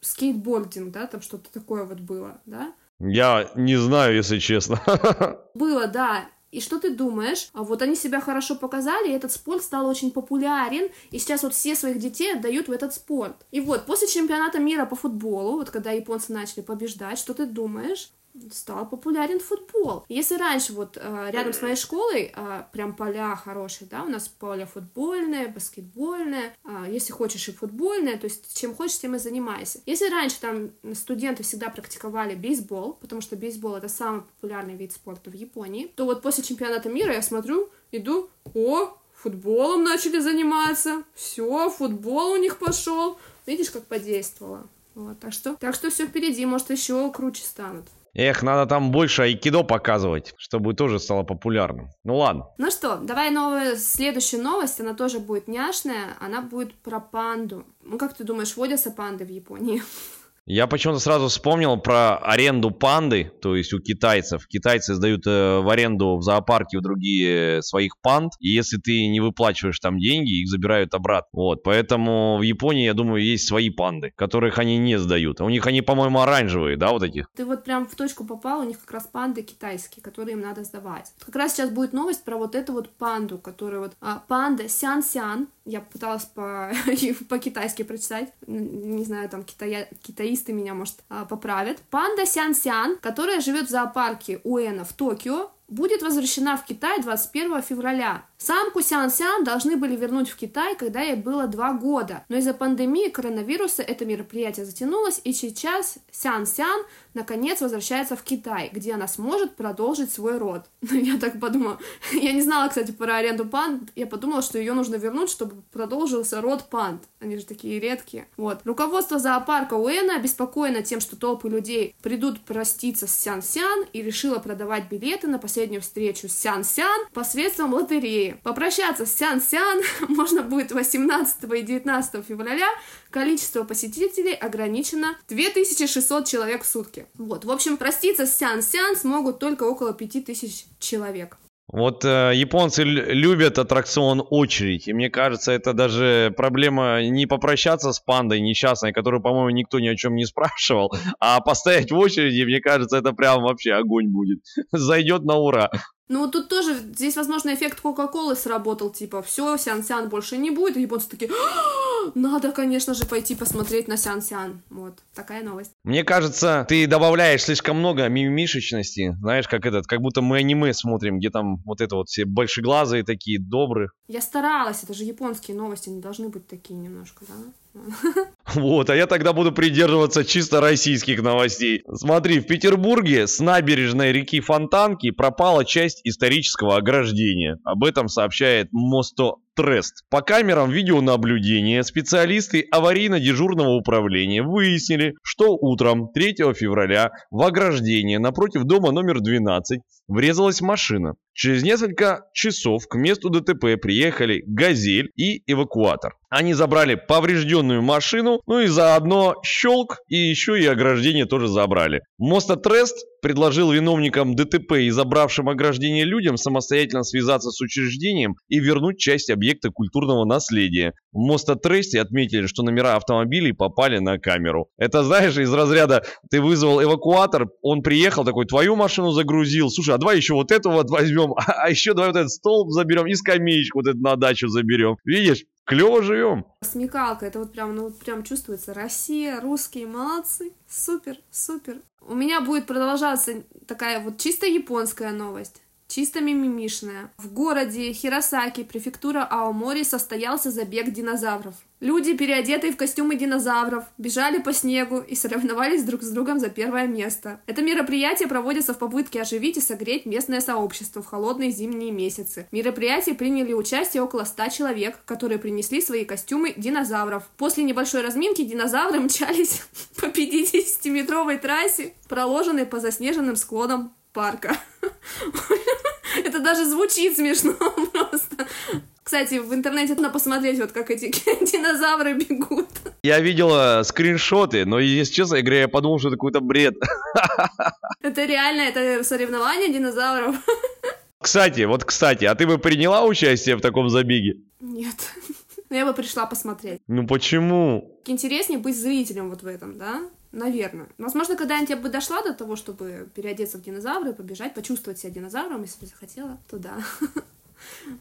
скейтбординг, да, там что-то такое вот было, да? Я не знаю, если честно. Было, да. И что ты думаешь? А вот они себя хорошо показали, и этот спорт стал очень популярен, и сейчас вот все своих детей отдают в этот спорт. И вот после чемпионата мира по футболу, вот когда японцы начали побеждать, что ты думаешь? Стал популярен футбол. Если раньше вот э, рядом с моей школой э, прям поля хорошие, да, у нас поле футбольное, баскетбольное, э, если хочешь и футбольное, то есть чем хочешь, тем и занимайся. Если раньше там студенты всегда практиковали бейсбол, потому что бейсбол это самый популярный вид спорта в Японии, то вот после чемпионата мира я смотрю, иду, о, футболом начали заниматься, все, футбол у них пошел, видишь, как подействовало. Вот, так что, так что все впереди, может еще круче станут. Эх, надо там больше айкидо показывать, чтобы тоже стало популярным. Ну ладно. Ну что, давай новая, следующая новость, она тоже будет няшная, она будет про панду. Ну как ты думаешь, водятся панды в Японии? Я почему-то сразу вспомнил про аренду панды, то есть у китайцев. Китайцы сдают э, в аренду в зоопарке у другие своих панд, и если ты не выплачиваешь там деньги, их забирают обратно. Вот, поэтому в Японии, я думаю, есть свои панды, которых они не сдают. А у них они, по-моему, оранжевые, да, вот таких? Ты вот прям в точку попал, у них как раз панды китайские, которые им надо сдавать. Как раз сейчас будет новость про вот эту вот панду, которая вот а, панда Сян-Сян, я пыталась по, по-китайски прочитать, не знаю, там китая, китаисты меня, может, а, поправят. Панда Сян-Сян, которая живет в зоопарке Уэна в Токио, будет возвращена в Китай 21 февраля. Самку Сян-Сян должны были вернуть в Китай, когда ей было два года, но из-за пандемии коронавируса это мероприятие затянулось, и сейчас Сян-Сян наконец возвращается в Китай, где она сможет продолжить свой род. Я так подумала. Я не знала, кстати, про аренду панд. Я подумала, что ее нужно вернуть, чтобы продолжился род панд. Они же такие редкие. Вот. Руководство зоопарка Уэна обеспокоено тем, что толпы людей придут проститься с Сян-Сян и решила продавать билеты на последнюю встречу с Сян-Сян посредством лотереи. Попрощаться с Сян-Сян можно будет 18 и 19 февраля. Количество посетителей ограничено 2600 человек в сутки. Вот, в общем, проститься с Сян-Сян смогут только около 5000 человек. Вот э, японцы любят аттракцион очередь, и мне кажется, это даже проблема не попрощаться с пандой несчастной, которую, по-моему, никто ни о чем не спрашивал, а постоять в очереди, мне кажется, это прям вообще огонь будет. Зайдет на ура. Ну, тут тоже, здесь, возможно, эффект Кока-Колы сработал, типа, все, Сян-Сян больше не будет, и японцы такие, «А, надо, конечно же, пойти посмотреть на Сян-Сян. Вот, такая новость. Мне кажется, ты добавляешь слишком много мимимишечности, знаешь, как этот, как будто мы аниме смотрим, где там вот это вот все большеглазые такие, добрые. Я старалась, это же японские новости, они должны быть такие немножко, да? Вот, а я тогда буду придерживаться чисто российских новостей. Смотри, в Петербурге с набережной реки Фонтанки пропала часть исторического ограждения. Об этом сообщает Мосто Трест. По камерам видеонаблюдения специалисты аварийно-дежурного управления выяснили, что утром 3 февраля в ограждение напротив дома номер 12 врезалась машина. Через несколько часов к месту ДТП приехали «Газель» и эвакуатор. Они забрали поврежденную машину, ну и заодно щелк, и еще и ограждение тоже забрали. Мостотрест предложил виновникам ДТП и забравшим ограждение людям самостоятельно связаться с учреждением и вернуть часть объекта культурного наследия. В Мостотресте отметили, что номера автомобилей попали на камеру. Это, знаешь, из разряда ты вызвал эвакуатор, он приехал такой, твою машину загрузил, слушай, а давай еще вот эту вот возьмем, а, а еще давай вот этот столб заберем и скамеечку вот эту на дачу заберем. Видишь? Клево живем. Смекалка, это вот прям, ну прям чувствуется. Россия, русские, молодцы. Супер, супер. У меня будет продолжаться такая вот чисто японская новость чисто мимимишная. В городе Хиросаки, префектура Аомори, состоялся забег динозавров. Люди, переодетые в костюмы динозавров, бежали по снегу и соревновались друг с другом за первое место. Это мероприятие проводится в попытке оживить и согреть местное сообщество в холодные зимние месяцы. В мероприятии приняли участие около 100 человек, которые принесли свои костюмы динозавров. После небольшой разминки динозавры мчались по 50-метровой трассе, проложенной по заснеженным склонам парка. Это даже звучит смешно просто. Кстати, в интернете надо посмотреть, вот как эти динозавры бегут. Я видела скриншоты, но, если честно, говорю, я подумал, что это какой-то бред. Это реально, это соревнование динозавров. Кстати, вот кстати, а ты бы приняла участие в таком забеге? Нет. Но я бы пришла посмотреть. Ну почему? Интереснее быть зрителем вот в этом, да? Наверное. Возможно, когда-нибудь я бы дошла до того, чтобы переодеться в динозавра и побежать, почувствовать себя динозавром, если захотела, то да.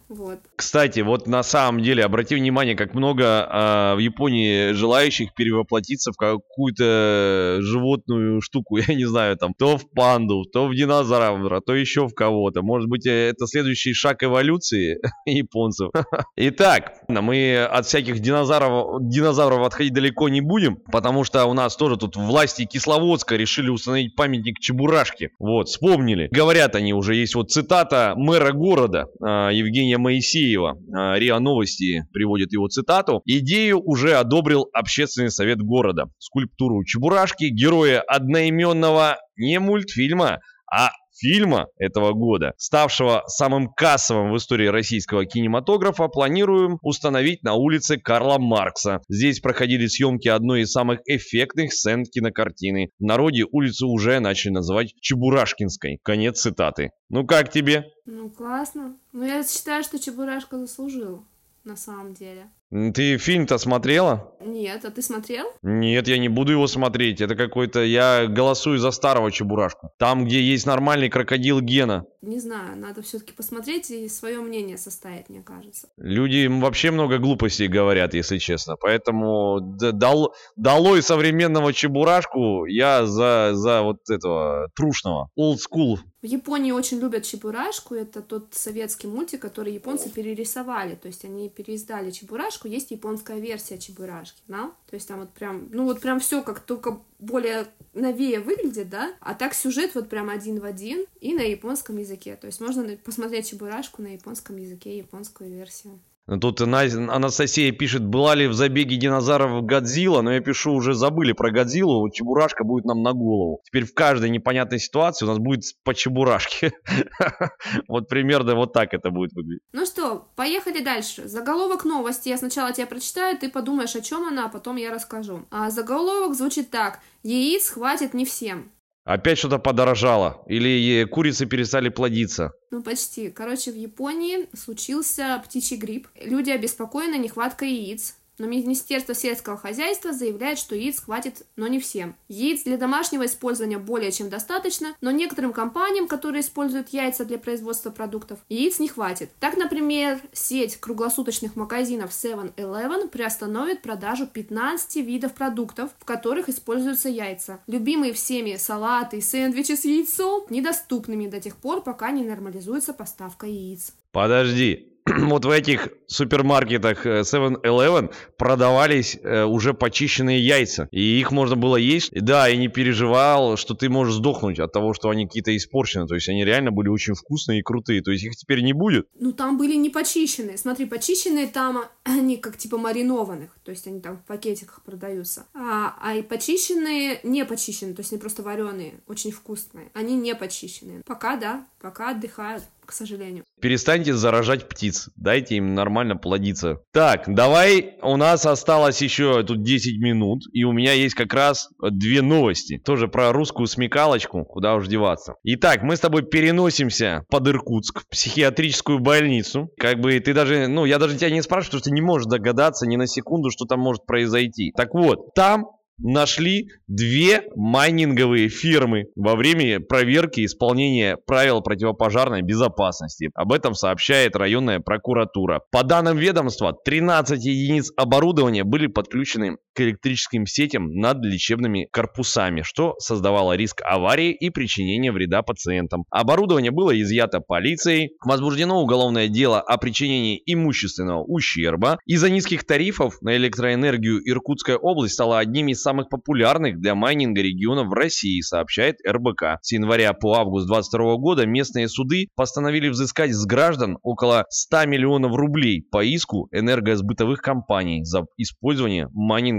Вот. Кстати, вот на самом деле, обрати внимание, как много э, в Японии желающих перевоплотиться в какую-то животную штуку, я не знаю, там, то в панду, то в динозавра, то еще в кого-то. Может быть, это следующий шаг эволюции японцев. Итак, мы от всяких динозавров, динозавров отходить далеко не будем, потому что у нас тоже тут власти Кисловодска решили установить памятник Чебурашке. Вот, вспомнили. Говорят они уже, есть вот цитата мэра города, э, Евгения Моисеева. А, РИА Новости приводит его цитату. Идею уже одобрил общественный совет города. Скульптуру Чебурашки, героя одноименного не мультфильма, а фильма этого года, ставшего самым кассовым в истории российского кинематографа, планируем установить на улице Карла Маркса. Здесь проходили съемки одной из самых эффектных сцен кинокартины. В народе улицу уже начали называть Чебурашкинской. Конец цитаты. Ну как тебе? Ну классно. Ну я считаю, что Чебурашка заслужил на самом деле. Ты фильм-то смотрела? Нет, а ты смотрел? Нет, я не буду его смотреть. Это какой-то... Я голосую за старого Чебурашку. Там, где есть нормальный крокодил Гена. Не знаю, надо все-таки посмотреть и свое мнение составить, мне кажется. Люди вообще много глупостей говорят, если честно. Поэтому дал, долой современного Чебурашку я за, за вот этого трушного. Old school в Японии очень любят Чебурашку. Это тот советский мультик, который японцы перерисовали. То есть они переиздали Чебурашку. Есть японская версия Чебурашки, да? То есть там вот прям, ну вот прям все как только более новее выглядит, да? А так сюжет вот прям один в один и на японском языке. То есть можно посмотреть Чебурашку на японском языке, японскую версию. Тут Анастасия пишет, была ли в забеге динозавров Годзилла, но я пишу, уже забыли про Годзиллу, Чебурашка будет нам на голову. Теперь в каждой непонятной ситуации у нас будет по Чебурашке. Вот примерно вот так это будет выглядеть. Ну что, поехали дальше. Заголовок новости. Я сначала тебе прочитаю, ты подумаешь, о чем она, а потом я расскажу. А заголовок звучит так. Яиц хватит не всем. Опять что-то подорожало? Или курицы перестали плодиться? Ну, почти. Короче, в Японии случился птичий грипп. Люди обеспокоены нехваткой яиц. Но Министерство сельского хозяйства заявляет, что яиц хватит, но не всем. Яиц для домашнего использования более чем достаточно, но некоторым компаниям, которые используют яйца для производства продуктов, яиц не хватит. Так, например, сеть круглосуточных магазинов 7-Eleven приостановит продажу 15 видов продуктов, в которых используются яйца. Любимые всеми салаты и сэндвичи с яйцом недоступными до тех пор, пока не нормализуется поставка яиц. Подожди, вот в этих супермаркетах 7-Eleven э, продавались э, уже почищенные яйца. И их можно было есть. Да, и не переживал, что ты можешь сдохнуть от того, что они какие-то испорчены. То есть они реально были очень вкусные и крутые. То есть их теперь не будет. Ну, там были не почищенные. Смотри, почищенные там, они как типа маринованных. То есть они там в пакетиках продаются. А, а и почищенные не почищенные. То есть они просто вареные. Очень вкусные. Они не почищенные. Пока, да, пока отдыхают к сожалению. Перестаньте заражать птиц, дайте им нормально плодиться. Так, давай, у нас осталось еще тут 10 минут, и у меня есть как раз две новости. Тоже про русскую смекалочку, куда уж деваться. Итак, мы с тобой переносимся под Иркутск, в психиатрическую больницу. Как бы ты даже, ну, я даже тебя не спрашиваю, что ты не можешь догадаться ни на секунду, что там может произойти. Так вот, там нашли две майнинговые фирмы во время проверки исполнения правил противопожарной безопасности. Об этом сообщает районная прокуратура. По данным ведомства, 13 единиц оборудования были подключены электрическим сетям над лечебными корпусами, что создавало риск аварии и причинения вреда пациентам. Оборудование было изъято полицией, возбуждено уголовное дело о причинении имущественного ущерба. Из-за низких тарифов на электроэнергию Иркутская область стала одним из самых популярных для майнинга регионов в России, сообщает РБК. С января по август 2022 года местные суды постановили взыскать с граждан около 100 миллионов рублей по иску энергосбытовых компаний за использование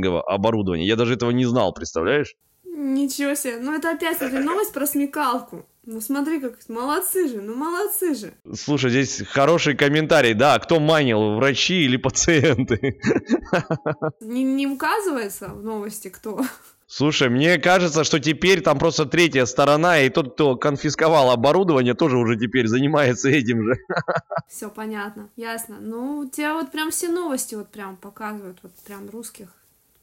майнингового оборудования. Я даже этого не знал, представляешь? Ничего себе. Ну это опять эта новость про смекалку. Ну смотри, как молодцы же, ну молодцы же. Слушай, здесь хороший комментарий, да, кто манил, врачи или пациенты? Не, не указывается в новости, кто. Слушай, мне кажется, что теперь там просто третья сторона, и тот, кто конфисковал оборудование, тоже уже теперь занимается этим же. Все понятно, ясно. Ну, у тебя вот прям все новости вот прям показывают, вот прям русских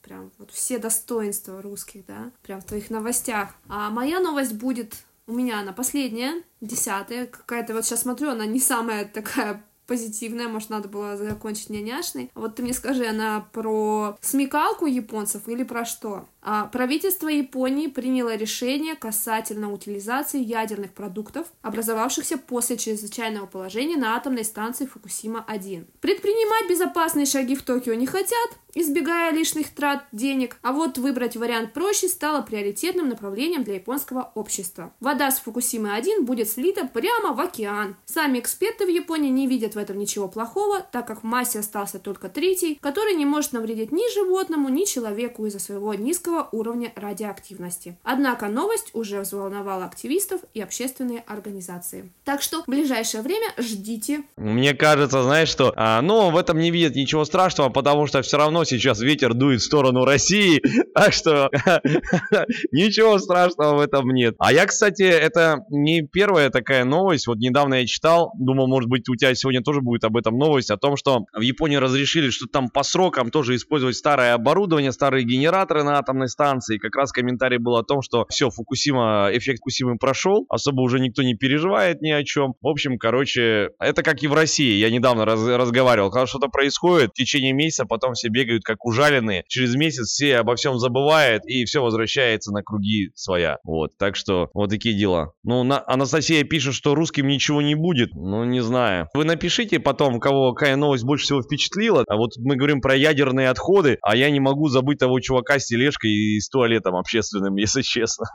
прям вот все достоинства русских, да, прям в твоих новостях. А моя новость будет у меня она последняя, десятая, какая-то вот сейчас смотрю, она не самая такая позитивная, может, надо было закончить няняшной. Вот ты мне скажи, она про смекалку японцев или про что? А правительство Японии приняло решение касательно утилизации ядерных продуктов, образовавшихся после чрезвычайного положения на атомной станции Фукусима-1. Предпринимать безопасные шаги в Токио не хотят, избегая лишних трат денег, а вот выбрать вариант проще стало приоритетным направлением для японского общества. Вода с Фукусимы-1 будет слита прямо в океан. Сами эксперты в Японии не видят в этом ничего плохого, так как в массе остался только третий, который не может навредить ни животному, ни человеку из-за своего низкого высокого уровня радиоактивности. Однако новость уже взволновала активистов и общественные организации. Так что в ближайшее время ждите. Мне кажется, знаешь что, а, ну, в этом не видят ничего страшного, потому что все равно сейчас ветер дует в сторону России, так что ничего страшного в этом нет. А я, кстати, это не первая такая новость, вот недавно я читал, думал, может быть, у тебя сегодня тоже будет об этом новость, о том, что в Японии разрешили, что там по срокам тоже использовать старое оборудование, старые генераторы на атомной атомной станции. Как раз комментарий был о том, что все, Фукусима, эффект Фукусимы прошел, особо уже никто не переживает ни о чем. В общем, короче, это как и в России. Я недавно раз, разговаривал, когда что-то происходит, в течение месяца потом все бегают как ужаленные. Через месяц все обо всем забывают и все возвращается на круги своя. Вот, так что вот такие дела. Ну, на, Анастасия пишет, что русским ничего не будет. Ну, не знаю. Вы напишите потом, кого какая новость больше всего впечатлила. А вот мы говорим про ядерные отходы, а я не могу забыть того чувака с тележкой и с туалетом общественным, если честно.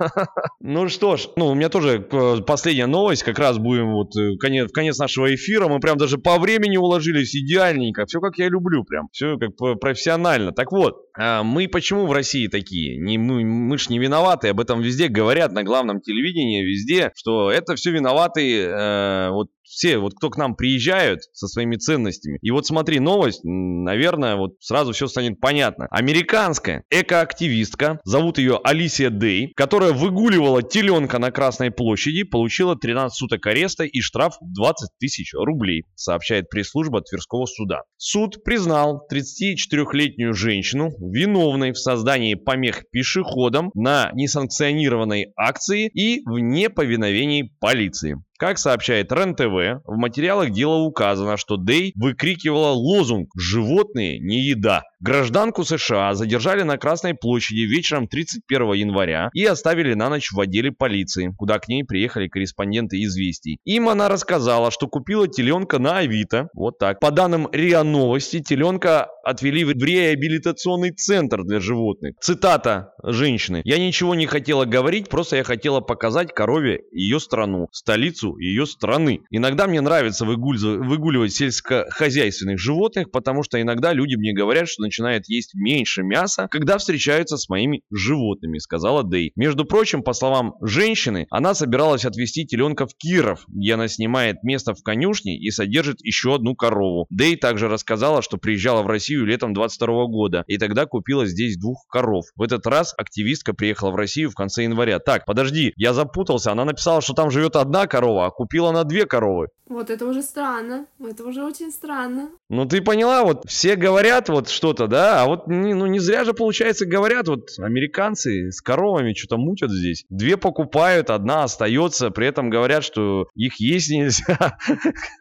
Ну что ж, ну у меня тоже э, последняя новость, как раз будем вот э, конец, в конец нашего эфира, мы прям даже по времени уложились идеальненько, все как я люблю прям, все как профессионально. Так вот, а мы почему в России такие? Не, мы, мы ж не виноваты, об этом везде говорят на главном телевидении, везде, что это все виноваты э, вот все, вот кто к нам приезжают со своими ценностями. И вот смотри, новость, наверное, вот сразу все станет понятно. Американская экоактивистка, зовут ее Алисия Дей, которая выгуливала теленка на Красной площади, получила 13 суток ареста и штраф 20 тысяч рублей, сообщает пресс-служба Тверского суда. Суд признал 34-летнюю женщину виновной в создании помех пешеходам на несанкционированной акции и в неповиновении полиции. Как сообщает РЕН-ТВ, в материалах дела указано, что Дэй выкрикивала лозунг «Животные не еда». Гражданку США задержали на Красной площади вечером 31 января и оставили на ночь в отделе полиции, куда к ней приехали корреспонденты «Известий». Им она рассказала, что купила теленка на Авито. Вот так. По данным РИА Новости, теленка отвели в реабилитационный центр для животных. Цитата женщины. «Я ничего не хотела говорить, просто я хотела показать корове ее страну, столицу ее страны. Иногда мне нравится выгуливать сельскохозяйственных животных, потому что иногда люди мне говорят, что начинают есть меньше мяса, когда встречаются с моими животными, сказала Дэй. Между прочим, по словам женщины, она собиралась отвезти теленка в Киров, где она снимает место в конюшне и содержит еще одну корову. Дэй также рассказала, что приезжала в Россию летом 22 года и тогда купила здесь двух коров. В этот раз активистка приехала в Россию в конце января. Так, подожди, я запутался. Она написала, что там живет одна корова, а купила на две коровы. Вот это уже странно. Это уже очень странно. Ну ты поняла, вот все говорят вот что-то, да, а вот не, ну не зря же получается говорят, вот американцы с коровами что-то мутят здесь. Две покупают, одна остается, при этом говорят, что их есть нельзя.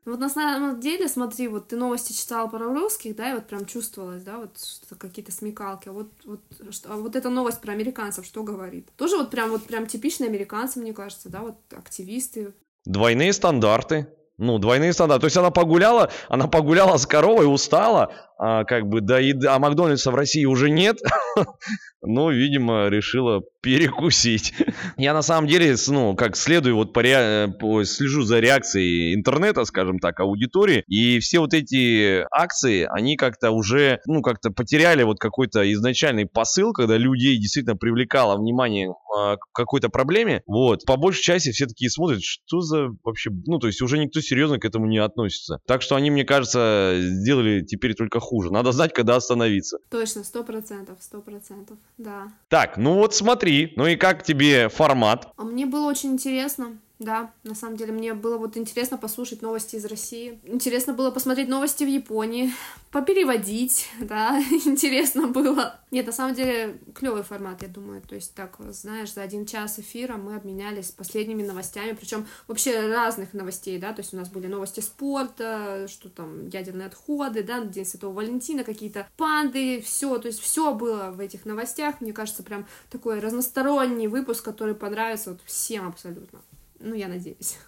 Вот на самом деле, смотри, вот ты новости читал про русских, да, и вот прям чувствовалось, да, вот какие-то смекалки. А вот, вот, что, а вот эта новость про американцев что говорит? Тоже вот прям вот прям типичные американцы, мне кажется, да, вот активисты, Двойные стандарты. Ну, двойные стандарты. То есть она погуляла, она погуляла с коровой, устала, а, как бы, да, и, а Макдональдса в России уже нет. ну, видимо, решила перекусить. Я на самом деле, ну, как следую, вот по, по слежу за реакцией интернета, скажем так, аудитории, и все вот эти акции, они как-то уже, ну, как-то потеряли вот какой-то изначальный посыл, когда людей действительно привлекало внимание э, к какой-то проблеме, вот, по большей части все такие смотрят, что за вообще, ну, то есть уже никто серьезно к этому не относится. Так что они, мне кажется, сделали теперь только хуже. Надо знать, когда остановиться. Точно, сто процентов, сто процентов да. Так, ну вот смотри, ну и как тебе формат? А мне было очень интересно. Да, на самом деле мне было вот интересно послушать новости из России. Интересно было посмотреть новости в Японии, попереводить, да, интересно было. Нет, на самом деле клевый формат, я думаю. То есть так, знаешь, за один час эфира мы обменялись последними новостями, причем вообще разных новостей, да, то есть у нас были новости спорта, что там ядерные отходы, да, День Святого Валентина, какие-то панды, все, то есть все было в этих новостях. Мне кажется, прям такой разносторонний выпуск, который понравится вот всем абсолютно. Ну, я надеюсь.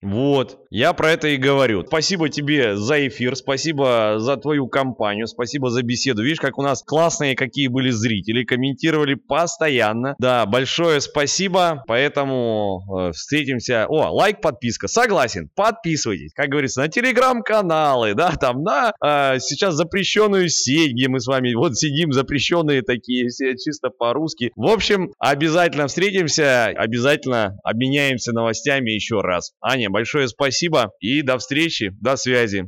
Вот, я про это и говорю. Спасибо тебе за эфир, спасибо за твою компанию, спасибо за беседу. Видишь, как у нас классные какие были зрители, комментировали постоянно. Да, большое спасибо, поэтому э, встретимся. О, лайк, подписка, согласен, подписывайтесь, как говорится, на телеграм-каналы, да, там на э, сейчас запрещенную сеть, где мы с вами вот сидим, запрещенные такие, все чисто по-русски. В общем, обязательно встретимся, обязательно обменяемся новостями еще раз. Аня, большое спасибо и до встречи, до связи.